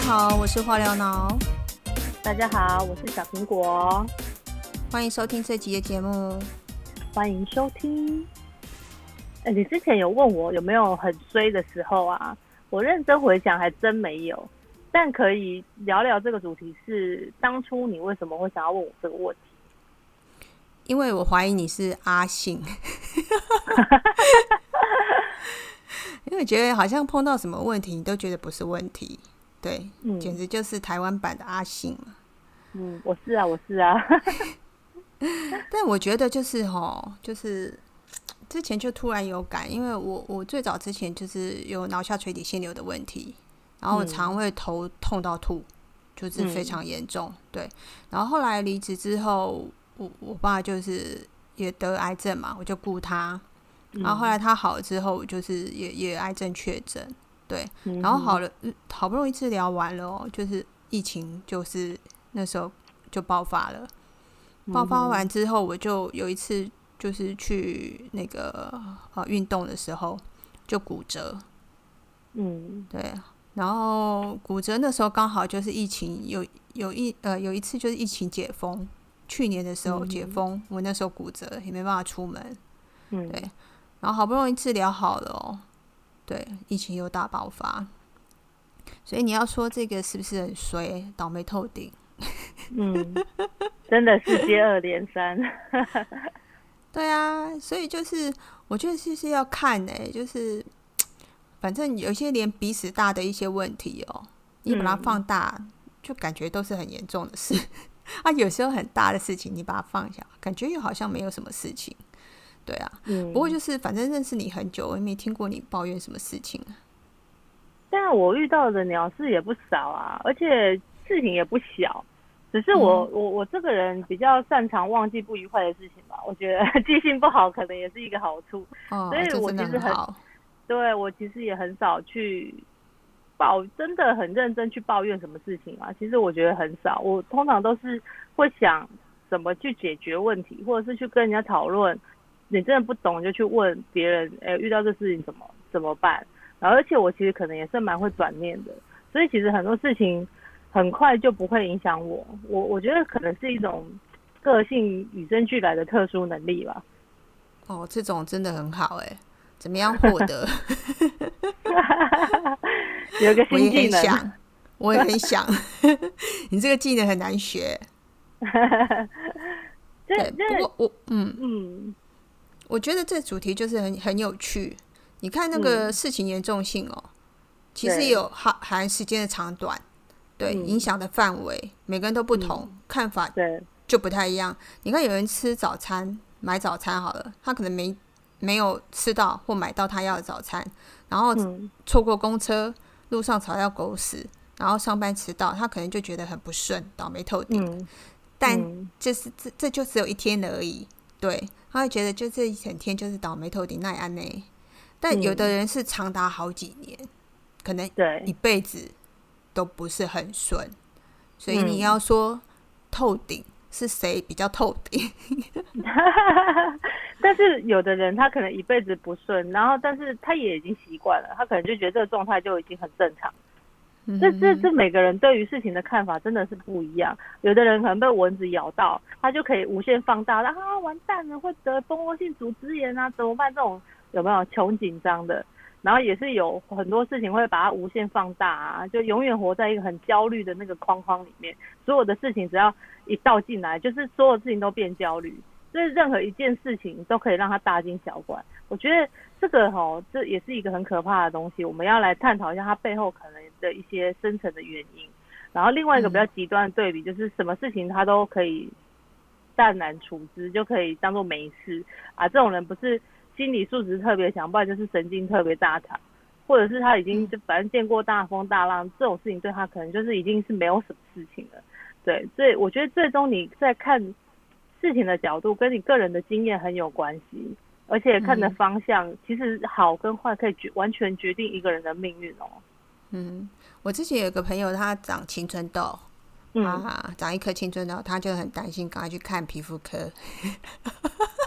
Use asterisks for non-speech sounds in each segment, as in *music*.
家好，我是化疗脑，大家好，我是小苹果，欢迎收听这集的节目。欢迎收听。哎，你之前有问我有没有很衰的时候啊？我认真回想，还真没有。但可以聊聊这个主题，是当初你为什么会想要问我这个问题？因为我怀疑你是阿信，*laughs* 因为觉得好像碰到什么问题，你都觉得不是问题。对，简直就是台湾版的阿信嘛。嗯，我是啊，我是啊。*laughs* 但我觉得就是哈，就是之前就突然有感，因为我我最早之前就是有脑下垂体腺瘤的问题，然后肠胃头痛到吐，就是非常严重。对，然后后来离职之后，我我爸就是也得癌症嘛，我就顾他。然后后来他好了之后，就是也也癌症确诊。对，然后好了，好不容易治疗完了哦，就是疫情就是那时候就爆发了。爆发完之后，我就有一次就是去那个呃运动的时候就骨折，嗯，对，然后骨折那时候刚好就是疫情有有一呃有一次就是疫情解封，去年的时候解封，我那时候骨折也没办法出门，嗯，对，然后好不容易治疗好了哦，对，疫情又大爆发，所以你要说这个是不是很衰，倒霉透顶？嗯，真的是接二连三。对啊，所以就是我觉得就是要看呢，就是 *tsk* 反正有些连鼻屎大的一些问题哦，你把它放大，就感觉都是很严重的事 *laughs* 啊。有时候很大的事情，你把它放下，感觉又好像没有什么事情。对啊，嗯。不过就是反正认识你很久，我也没听过你抱怨什么事情。但我遇到的鸟事也不少啊，而且事情也不小。只是我我我这个人比较擅长忘记不愉快的事情吧，我觉得记性不好可能也是一个好处，所以我其实很，对我其实也很少去抱，真的很认真去抱怨什么事情啊。其实我觉得很少，我通常都是会想怎么去解决问题，或者是去跟人家讨论。你真的不懂就去问别人，哎，遇到这事情怎么怎么办？然后而且我其实可能也是蛮会转念的，所以其实很多事情。很快就不会影响我，我我觉得可能是一种个性与生俱来的特殊能力吧。哦，这种真的很好哎，怎么样获得？*laughs* 有个新技能，我也很想。*laughs* 你这个技能很难学。*laughs* 对，不过我嗯嗯，我觉得这主题就是很很有趣。你看那个事情严重性哦，其实有含含时间的长短。对影响的范围，每个人都不同，看法就不太一样。你看，有人吃早餐买早餐好了，他可能没没有吃到或买到他要的早餐，然后错过公车，路上吵到狗屎，然后上班迟到，他可能就觉得很不顺，倒霉透顶。但就是这这就只有一天而已，对，他会觉得就这一整天就是倒霉透顶奈安呢。但有的人是长达好几年，可能一辈子。都不是很顺，所以你要说透顶是谁比较透顶？*laughs* 但是有的人他可能一辈子不顺，然后但是他也已经习惯了，他可能就觉得这个状态就已经很正常。这这这每个人对于事情的看法真的是不一样。有的人可能被蚊子咬到，他就可以无限放大，啊完蛋了，会得蜂窝性组织炎啊，怎么办？这种有没有穷紧张的？然后也是有很多事情会把它无限放大啊，就永远活在一个很焦虑的那个框框里面。所有的事情只要一倒进来，就是所有事情都变焦虑。所以任何一件事情都可以让他大惊小怪。我觉得这个哈，这也是一个很可怕的东西。我们要来探讨一下它背后可能的一些深层的原因。然后另外一个比较极端的对比，就是什么事情他都可以淡然处之，就可以当做没事啊。这种人不是。心理素质特别强，不然就是神经特别大条，或者是他已经就反正见过大风大浪，这种事情对他可能就是已经是没有什么事情了。对，所以我觉得最终你在看事情的角度跟你个人的经验很有关系，而且看的方向其实好跟坏可以决完全决定一个人的命运哦。嗯，我之前有个朋友他长青春痘，啊，长一颗青春痘，他就很担心，赶快去看皮肤科。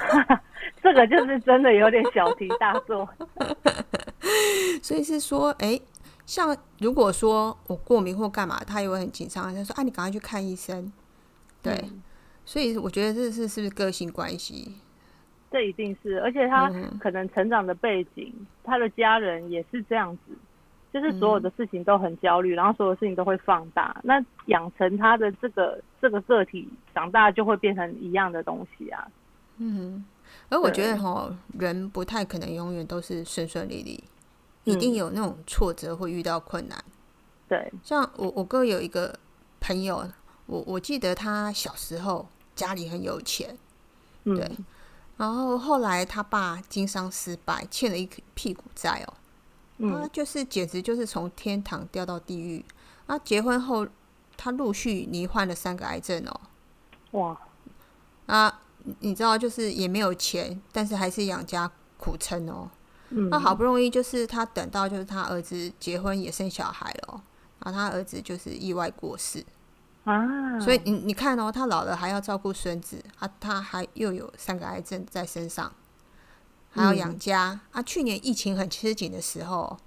*laughs* 这个就是真的有点小题大做，*laughs* 所以是说，哎，像如果说我过敏或干嘛，他也会很紧张，他说：“啊，你赶快去看医生。”对，所以我觉得这是是不是个性关系？这一定是，而且他可能成长的背景，他的家人也是这样子，就是所有的事情都很焦虑，然后所有事情都会放大，那养成他的这个这个个体长大就会变成一样的东西啊。嗯，而我觉得哈，人不太可能永远都是顺顺利利，一定有那种挫折会遇到困难。对，像我我哥有一个朋友，我我记得他小时候家里很有钱，对。然后后来他爸经商失败，欠了一屁股债哦，他就是简直就是从天堂掉到地狱。啊，结婚后他陆续罹患了三个癌症哦，哇！啊，你知道就是也没有钱，但是还是养家苦撑哦。那好不容易就是他等到就是他儿子结婚也生小孩了，然后他儿子就是意外过世。啊，所以你你看哦，他老了还要照顾孙子啊，他还又有三个癌症在身上，还要养家啊。去年疫情很吃紧的时候，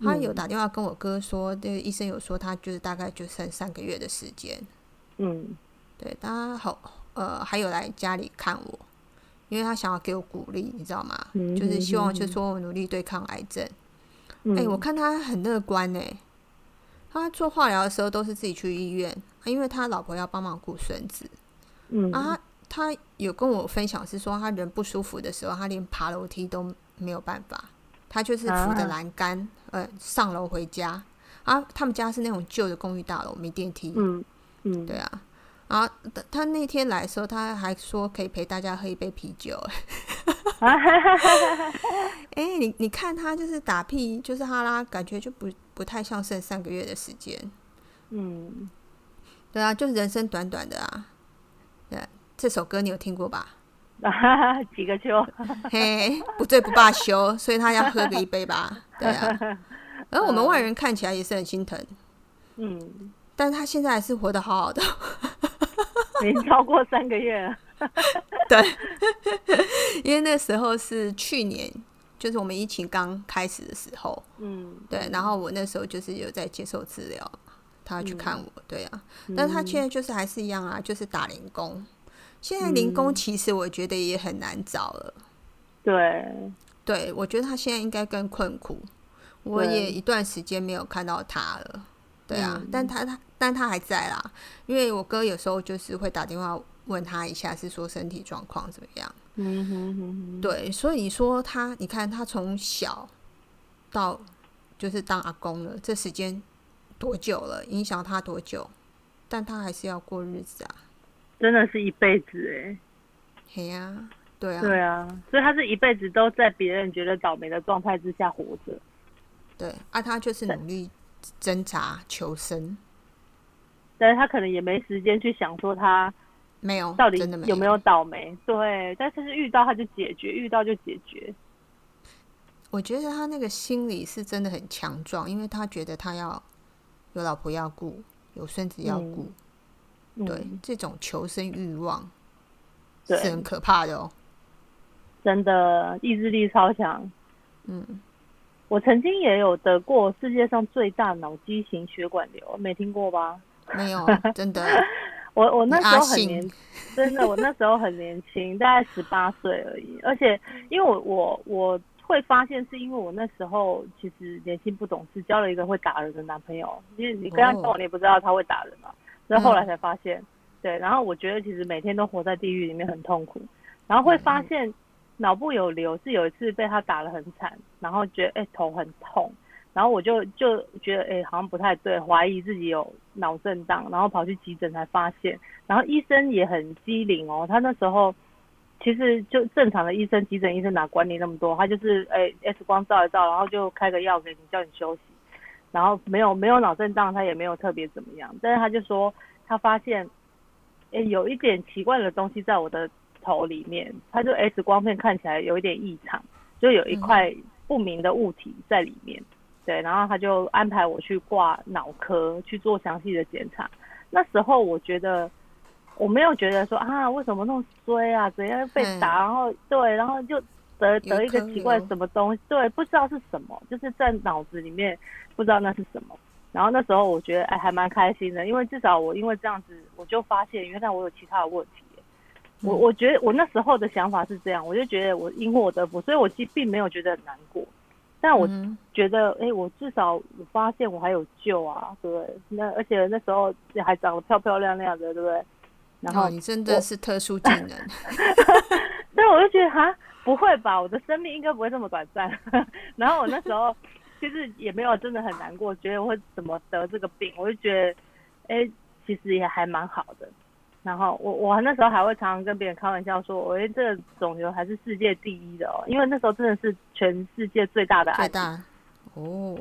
他有打电话跟我哥说，这个医生有说他就是大概就剩三个月的时间。嗯，对，他好呃，还有来家里看我，因为他想要给我鼓励，你知道吗？就是希望就说我努力对抗癌症。哎，我看他很乐观呢。他做化疗的时候都是自己去医院，因为他老婆要帮忙顾孙子。嗯啊，他有跟我分享是说，他人不舒服的时候，他连爬楼梯都没有办法，他就是扶着栏杆呃上楼回家。啊，他们家是那种旧的公寓大楼，没电梯。嗯嗯，对啊。啊，他那天来的时候，他还说可以陪大家喝一杯啤酒。*laughs* 哎，*laughs* 你你看他就是打屁，就是哈拉，感觉就不不太像剩三个月的时间。嗯，对啊，就是人生短短的啊。对，这首歌你有听过吧？*laughs* 几个秋，*laughs* 嘿，不醉不罢休，所以他要喝个一杯吧？*laughs* 对啊。而我们外人看起来也是很心疼。嗯，但是他现在还是活得好好的。已经超过三个月了。对，因为那时候是去年，就是我们疫情刚开始的时候。嗯，对。然后我那时候就是有在接受治疗，他去看我，对啊。但他现在就是还是一样啊，就是打零工。现在零工其实我觉得也很难找了。对，对，我觉得他现在应该更困苦。我也一段时间没有看到他了。对啊，但他他但他还在啦，因为我哥有时候就是会打电话问他一下，是说身体状况怎么样。嗯哼哼。对，所以说他，你看他从小到就是当阿公了，这时间多久了？影响他多久？但他还是要过日子啊。真的是一辈子哎。嘿呀，对啊。对啊，所以他是一辈子都在别人觉得倒霉的状态之下活着。对，啊，他就是努力。挣扎求生，但是他可能也没时间去想说他没有到底有没有倒霉，对，但是是遇到他就解决，遇到就解决。我觉得他那个心理是真的很强壮，因为他觉得他要有老婆要顾，有孙子要顾，对，这种求生欲望是很可怕的哦，真的意志力超强，嗯。我曾经也有得过世界上最大脑畸形血管瘤，没听过吧？没有，*laughs* 真的。我我那时候很年，真的，我那时候很年轻，*laughs* 大概十八岁而已。而且，因为我我我会发现，是因为我那时候其实年轻不懂事，交了一个会打人的男朋友。因为你跟他交往，你也不知道他会打人嘛。所以后来才发现，对。然后我觉得其实每天都活在地狱里面很痛苦，然后会发现。脑部有瘤是有一次被他打得很惨，然后觉得哎头很痛，然后我就就觉得哎好像不太对，怀疑自己有脑震荡，然后跑去急诊才发现，然后医生也很机灵哦，他那时候其实就正常的医生，急诊医生哪管你那么多，他就是哎 X 光照一照，然后就开个药给你叫你休息，然后没有没有脑震荡，他也没有特别怎么样，但是他就说他发现哎有一点奇怪的东西在我的。头里面，他就 X 光片看起来有一点异常，就有一块不明的物体在里面。对，然后他就安排我去挂脑科去做详细的检查。那时候我觉得我没有觉得说啊，为什么那么衰啊，怎样被打，然后对，然后就得得一个奇怪什么东西，对，不知道是什么，就是在脑子里面不知道那是什么。然后那时候我觉得哎还蛮开心的，因为至少我因为这样子，我就发现原来我有其他的问题。我我觉得我那时候的想法是这样，我就觉得我因祸得福，所以我其实并没有觉得很难过。但我觉得，哎，我至少我发现我还有救啊，对不对？那而且那时候还长得漂漂亮亮的，对不对？然后你真的是特殊技能。*laughs* *laughs* 对，我就觉得哈，不会吧？我的生命应该不会这么短暂。*laughs* 然后我那时候 *laughs* 其实也没有真的很难过，觉得我会怎么得这个病，我就觉得，哎，其实也还蛮好的。然后我我那时候还会常常跟别人开玩笑说，我这个肿瘤还是世界第一的哦，因为那时候真的是全世界最大的最大哦，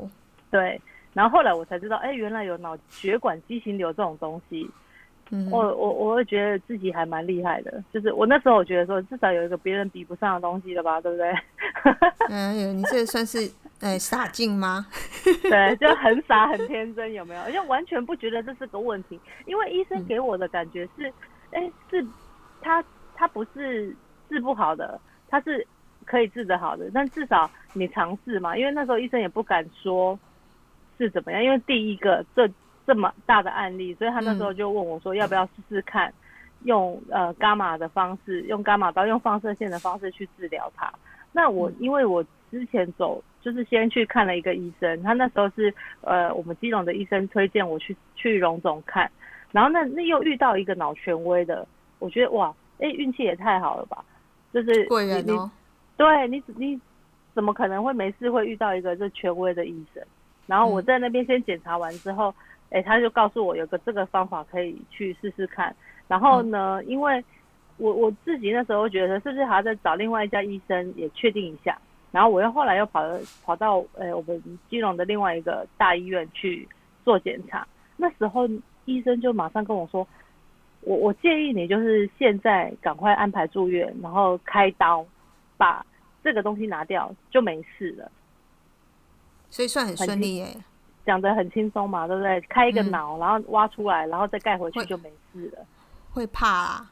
对。然后后来我才知道，哎，原来有脑血管畸形瘤这种东西。嗯，我我我会觉得自己还蛮厉害的，就是我那时候我觉得说，至少有一个别人比不上的东西了吧，对不对？*laughs* 嗯，你这算是哎傻劲吗？*laughs* 对，就很傻很天真，有没有？而且完全不觉得这是个问题，因为医生给我的感觉是，哎，是他他不是治不好的，他是可以治得好的，但至少你尝试嘛，因为那时候医生也不敢说是怎么样，因为第一个这。这么大的案例，所以他那时候就问我说，要不要试试看，用呃伽马的方式，用伽马刀，用放射线的方式去治疗他。那我因为我之前走，就是先去看了一个医生，他那时候是呃我们基隆的医生推荐我去去荣总看，然后那那又遇到一个脑权威的，我觉得哇，哎运气也太好了吧，就是贵人哦，对你你怎么可能会没事会遇到一个这权威的医生？然后我在那边先检查完之后。哎，他就告诉我有个这个方法可以去试试看。然后呢，因为我我自己那时候觉得是不是还要再找另外一家医生也确定一下。然后我又后来又跑跑到呃我们基隆的另外一个大医院去做检查。那时候医生就马上跟我说，我我建议你就是现在赶快安排住院，然后开刀把这个东西拿掉就没事了。所以算很顺利耶。讲的很轻松嘛，对不对？开一个脑，然后挖出来，然后再盖回去就没事了。会怕啊？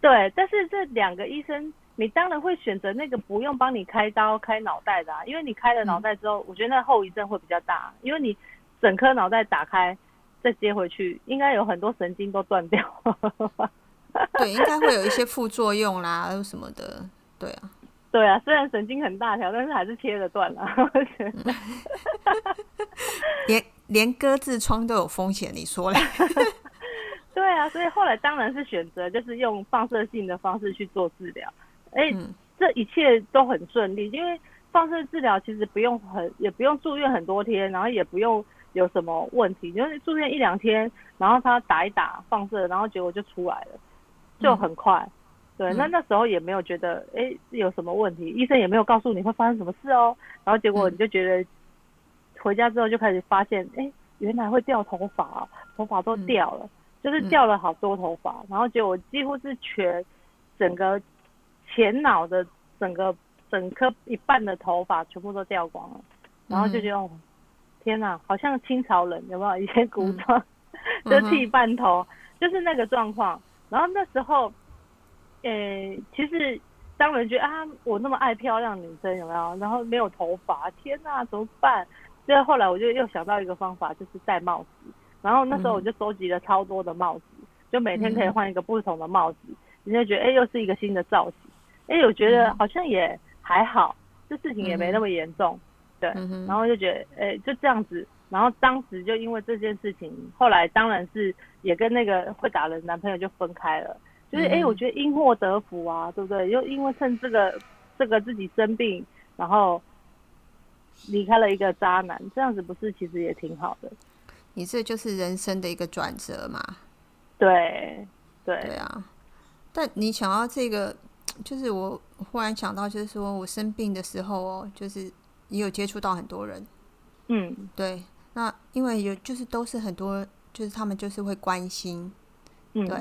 对，但是这两个医生，你当然会选择那个不用帮你开刀开脑袋的，啊，因为你开了脑袋之后，我觉得那后遗症会比较大，因为你整颗脑袋打开再接回去，应该有很多神经都断掉。对，应该会有一些副作用啦，什么的。对啊。对啊，虽然神经很大条，但是还是切了断 *laughs* 了。连连割痔疮都有风险，你说嘞？*laughs* 对啊，所以后来当然是选择就是用放射性的方式去做治疗。哎，这一切都很顺利，因为放射治疗其实不用很，也不用住院很多天，然后也不用有什么问题，就是住院一两天，然后他打一打放射，然后结果就出来了，就很快。对，那那时候也没有觉得，哎，有什么问题？医生也没有告诉你会发生什么事哦。然后结果你就觉得，回家之后就开始发现，哎，原来会掉头发，头发都掉了，就是掉了好多头发。然后结果几乎是全整个前脑的整个整颗一半的头发全部都掉光了。然后就觉得，哦天哪，好像清朝人有没有？一些古装就剃半头，就是那个状况。然后那时候。诶，其实当人觉得啊，我那么爱漂亮女生有没有？然后没有头发，天哪，怎么办？所以后来我就又想到一个方法，就是戴帽子。然后那时候我就收集了超多的帽子，就每天可以换一个不同的帽子。你就觉得哎，又是一个新的造型。哎，我觉得好像也还好，这事情也没那么严重。对，然后就觉得哎，就这样子。然后当时就因为这件事情，后来当然是也跟那个会打人男朋友就分开了。就是哎，我觉得因祸得福啊，对不对？又因为趁这个这个自己生病，然后离开了一个渣男，这样子不是其实也挺好的？你这就是人生的一个转折嘛。对对对啊！但你想要这个，就是我忽然想到，就是说我生病的时候哦，就是也有接触到很多人。嗯，对。那因为有就是都是很多，就是他们就是会关心，嗯对。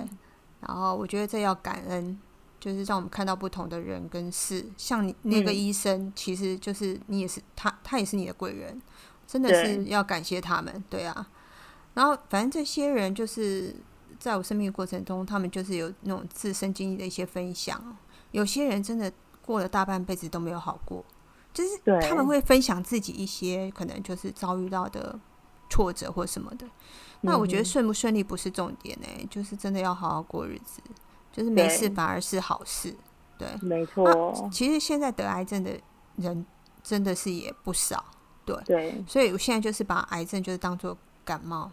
然后我觉得这要感恩，就是让我们看到不同的人跟事。像你那个医生，其实就是你也是他，他也是你的贵人，真的是要感谢他们，对啊。然后反正这些人就是在我生命过程中，他们就是有那种自身经历的一些分享。有些人真的过了大半辈子都没有好过，就是他们会分享自己一些可能就是遭遇到的挫折或什么的。那我觉得顺不顺利不是重点呢，就是真的要好好过日子，就是没事反而是好事。对，没错。其实现在得癌症的人真的是也不少，对对。所以我现在就是把癌症就是当做感冒，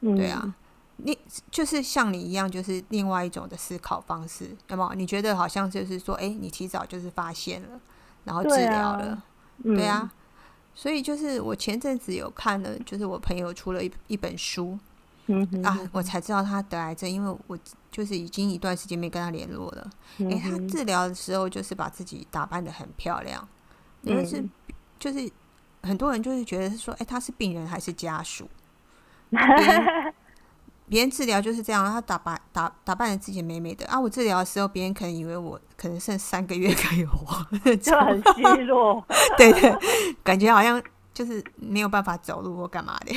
对啊。你就是像你一样，就是另外一种的思考方式，那么你觉得好像就是说，哎，你提早就是发现了，然后治疗了，对啊。所以就是我前阵子有看了，就是我朋友出了一一本书，啊，我才知道他得癌症，因为我就是已经一段时间没跟他联络了。哎，他治疗的时候就是把自己打扮的很漂亮，因为是就是很多人就是觉得说，哎，他是病人还是家属？*laughs* 别人治疗就是这样，他打扮打打扮的自己美美的啊。我治疗的时候，别人可能以为我可能剩三个月可以活，就很虚弱。*laughs* 对对，感觉好像就是没有办法走路或干嘛的。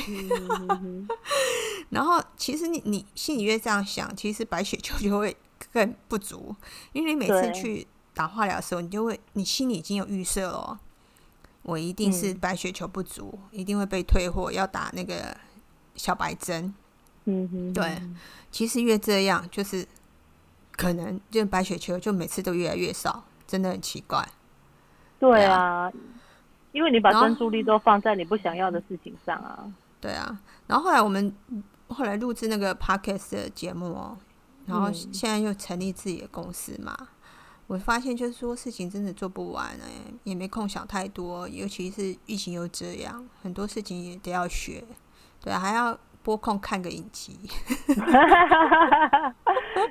然后其实你你心里越这样想，其实白血球就会更不足，因为你每次去打化疗的时候，你就会你心里已经有预设了，我一定是白血球不足，一定会被退货，要打那个小白针。嗯哼，对，其实越这样，就是可能就白雪球就每次都越来越少，真的很奇怪。对啊，因为你把专注力都放在你不想要的事情上啊。对啊，然后后来我们后来录制那个 podcast 的节目哦，然后现在又成立自己的公司嘛，我发现就是说事情真的做不完哎，也没空想太多，尤其是疫情又这样，很多事情也得要学，对，还要。拨空看个影集，*laughs*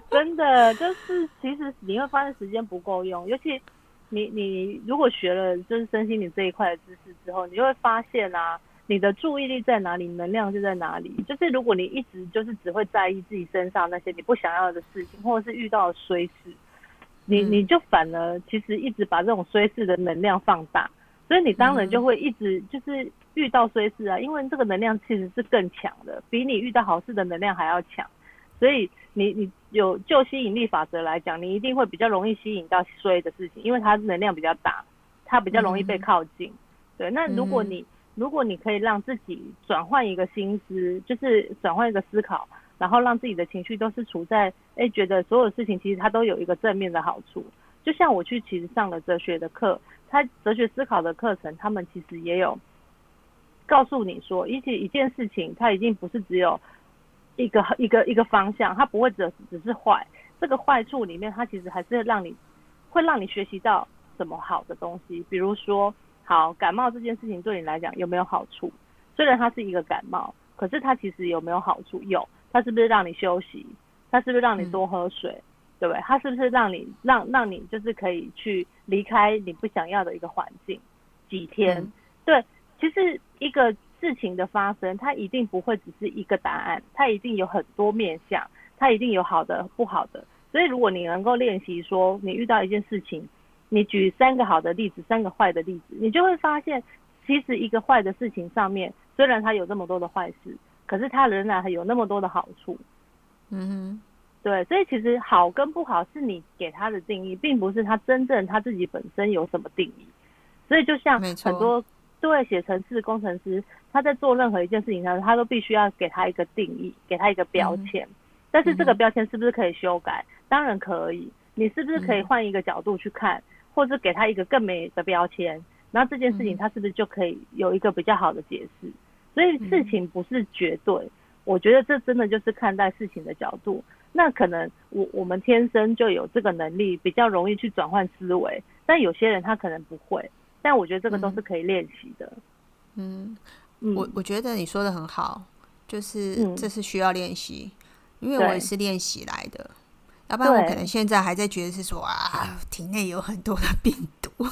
真的就是其实你会发现时间不够用，尤其你你如果学了就是身心灵这一块的知识之后，你就会发现啊，你的注意力在哪里，能量就在哪里。就是如果你一直就是只会在意自己身上那些你不想要的事情，或者是遇到的衰事，你你就反而其实一直把这种衰事的能量放大，所以你当然就会一直就是。遇到衰事啊，因为这个能量其实是更强的，比你遇到好事的能量还要强，所以你你有就吸引力法则来讲，你一定会比较容易吸引到衰的事情，因为它能量比较大，它比较容易被靠近。对，那如果你如果你可以让自己转换一个心思，就是转换一个思考，然后让自己的情绪都是处在哎觉得所有事情其实它都有一个正面的好处，就像我去其实上了哲学的课，它哲学思考的课程，他们其实也有。告诉你说，一件一件事情，它已经不是只有一个一个一个方向，它不会只只是坏。这个坏处里面，它其实还是让你会让你学习到什么好的东西。比如说，好感冒这件事情对你来讲有没有好处？虽然它是一个感冒，可是它其实有没有好处？有，它是不是让你休息？它是不是让你多喝水？对不对？它是不是让你让让你就是可以去离开你不想要的一个环境几天？对。其实一个事情的发生，它一定不会只是一个答案，它一定有很多面向，它一定有好的、不好的。所以如果你能够练习说，你遇到一件事情，你举三个好的例子，三个坏的例子，你就会发现，其实一个坏的事情上面，虽然它有这么多的坏事，可是它仍然还有那么多的好处。嗯哼，对，所以其实好跟不好是你给它的定义，并不是它真正它自己本身有什么定义。所以就像很多。对，写程式工程师，他在做任何一件事情上，他都必须要给他一个定义，给他一个标签。但是这个标签是不是可以修改？当然可以。你是不是可以换一个角度去看，或者给他一个更美的标签？然后这件事情他是不是就可以有一个比较好的解释？所以事情不是绝对，我觉得这真的就是看待事情的角度。那可能我我们天生就有这个能力，比较容易去转换思维，但有些人他可能不会。但我觉得这个都是可以练习的。嗯，我我觉得你说的很好，就是这是需要练习，因为我也是练习来的。要不然我可能现在还在觉得是说啊，体内有很多的病毒。*laughs*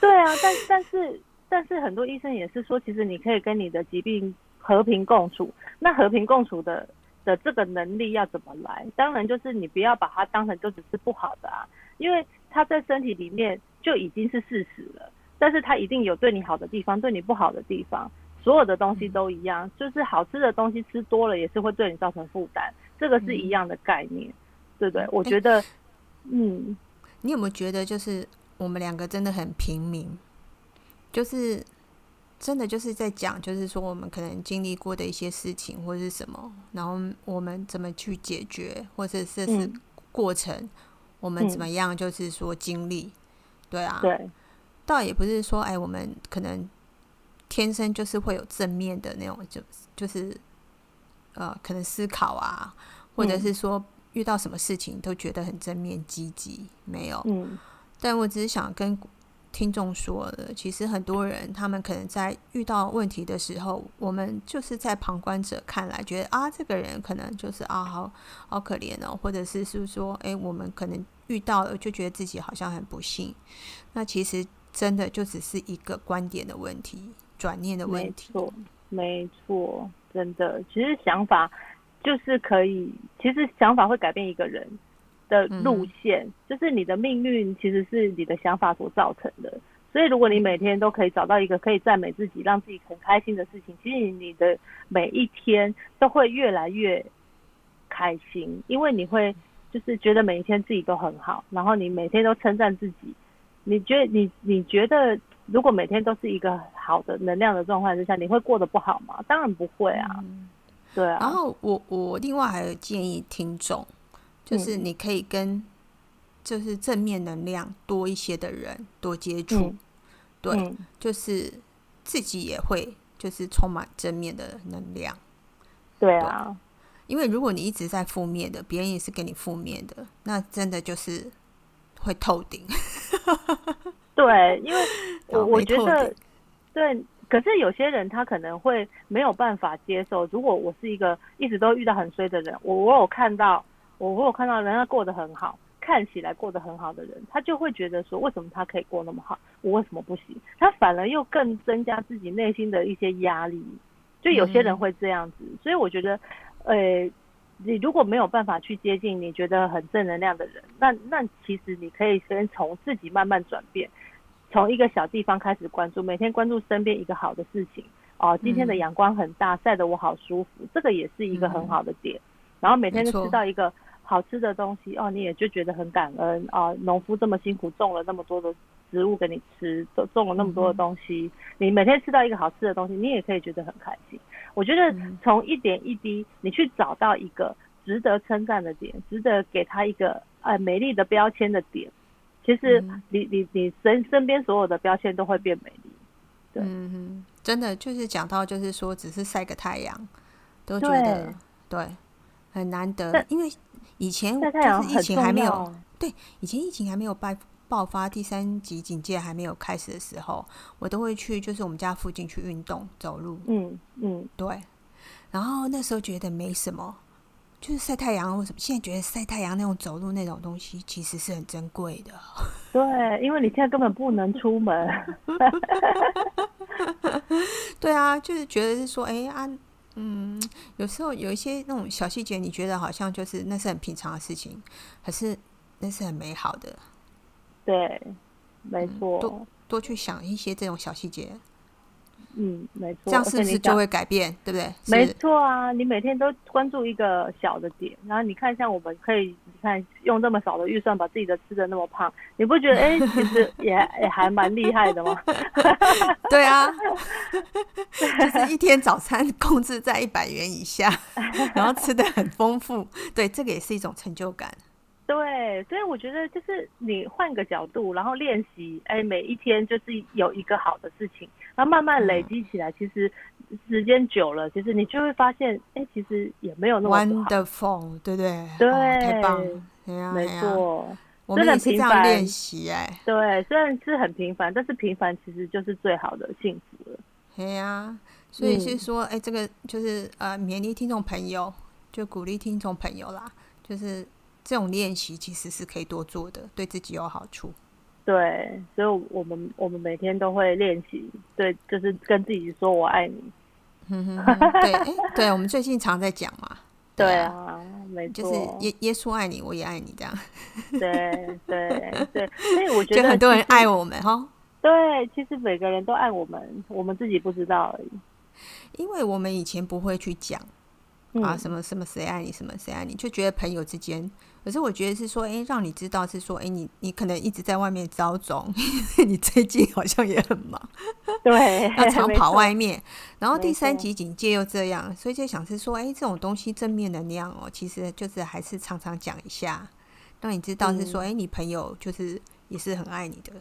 对啊，但但是但是很多医生也是说，其实你可以跟你的疾病和平共处。那和平共处的的这个能力要怎么来？当然就是你不要把它当成就只是不好的啊，因为。它在身体里面就已经是事实了，但是它一定有对你好的地方，对你不好的地方，所有的东西都一样，就是好吃的东西吃多了也是会对你造成负担，这个是一样的概念，对不对？我觉得，*laughs* 嗯，你有没有觉得，就是我们两个真的很平民，就是真的就是在讲，就是说我们可能经历过的一些事情或者是什么，然后我们怎么去解决，或者是是过程，我们怎么样，就是说经历，对啊，对，倒也不是说，哎，我们可能天生就是会有正面的那种，就就是呃，可能思考啊，或者是说。遇到什么事情都觉得很正面积极，没有。嗯，但我只是想跟听众说的，其实很多人他们可能在遇到问题的时候，我们就是在旁观者看来觉得啊，这个人可能就是啊，好好可怜哦，或者是是说，哎，我们可能遇到了就觉得自己好像很不幸。那其实真的就只是一个观点的问题，转念的问题。没错，没错，真的，其实想法。就是可以，其实想法会改变一个人的路线。就是你的命运其实是你的想法所造成的。所以如果你每天都可以找到一个可以赞美自己、让自己很开心的事情，其实你的每一天都会越来越开心，因为你会就是觉得每一天自己都很好，然后你每天都称赞自己。你觉得你你觉得如果每天都是一个好的能量的状况之下，你会过得不好吗？当然不会啊。对，然后我我另外还有建议听众，就是你可以跟就是正面能量多一些的人多接触，对，就是自己也会就是充满正面的能量。对啊，因为如果你一直在负面的，别人也是给你负面的，那真的就是会透顶。*laughs* 对，因为我我觉得对。可是有些人他可能会没有办法接受，如果我是一个一直都遇到很衰的人，我我有看到，我我有看到人家过得很好，看起来过得很好的人，他就会觉得说，为什么他可以过那么好，我为什么不行？他反而又更增加自己内心的一些压力，就有些人会这样子。所以我觉得，呃，你如果没有办法去接近你觉得很正能量的人，那那其实你可以先从自己慢慢转变。从一个小地方开始关注，每天关注身边一个好的事情哦。今天的阳光很大，晒得我好舒服，这个也是一个很好的点。然后每天就吃到一个好吃的东西哦，你也就觉得很感恩啊。农夫这么辛苦种了那么多的植物给你吃，都种了那么多的东西，你每天吃到一个好吃的东西，你也可以觉得很开心。我觉得从一点一滴，你去找到一个值得称赞的点，值得给他一个呃美丽的标签的点。其实，你你你身身边所有的标签都会变美丽。对，真的就是讲到，就是说，只是晒个太阳，都觉得对很难得。因为以前就是疫情还没有，对，以前疫情还没有爆爆发，第三级警戒还没有开始的时候，我都会去，就是我们家附近去运动走路。嗯嗯，对。然后那时候觉得没什么。就是晒太阳或什么，现在觉得晒太阳那种走路那种东西，其实是很珍贵的。*laughs* 对，因为你现在根本不能出门。*laughs* 对啊，就是觉得是说，哎啊，嗯，有时候有一些那种小细节，你觉得好像就是那是很平常的事情，可是那是很美好的。对，没错。多多去想一些这种小细节。嗯，没错，这样是不是就会改变，对不对？没错啊，你每天都关注一个小的点，然后你看，像我们可以，你看用这么少的预算把自己的吃的那么胖，你不觉得哎，*laughs* 其实也也还蛮厉害的吗？*laughs* *laughs* 对啊，就是一天早餐控制在一百元以下，然后吃的很丰富，对，这个也是一种成就感。对，所以我觉得就是你换个角度，然后练习，哎，每一天就是有一个好的事情，然后慢慢累积起来，其实时间久了，其实你就会发现，哎，其实也没有那么 wonderful，对不对？对，太棒，没错，我们也是这样练习，哎，对，虽然是很平凡，但是平凡其实就是最好的幸福了。对呀，所以是说，哎，这个就是呃，勉励听众朋友，就鼓励听众朋友啦，就是。这种练习其实是可以多做的，对自己有好处。对，所以我们我们每天都会练习，对，就是跟自己说我爱你。对，*laughs* 哎，对，我们最近常在讲嘛。对啊，没错，就是耶耶稣爱你，我也爱你，这样。对对对，所以我觉得 *laughs* 很多人爱我们哈。对，其实每个人都爱我们，我们自己不知道而已。因为我们以前不会去讲。啊，什么什么谁爱你，什么谁爱你，就觉得朋友之间。可是我觉得是说，哎，让你知道是说，哎，你你可能一直在外面招总，*laughs* 你最近好像也很忙，对，*laughs* 要常跑外面。然后第三级警戒又这样，所以就想是说，哎，这种东西正面能量哦，其实就是还是常常讲一下，让你知道是说，哎，你朋友就是也是很爱你的。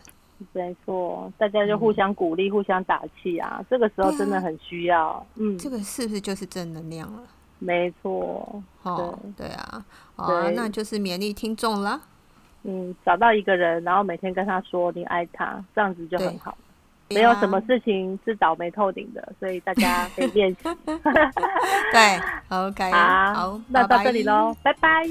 没错，大家就互相鼓励、互相打气啊，这个时候真的很需要。嗯，这个是不是就是正能量了？没错，哦，对啊，哦，那就是勉励听众啦。嗯，找到一个人，然后每天跟他说你爱他，这样子就很好。没有什么事情是倒霉透顶的，所以大家可以练习。*laughs* 对，OK，*laughs* 好，好，那到这里喽，拜拜。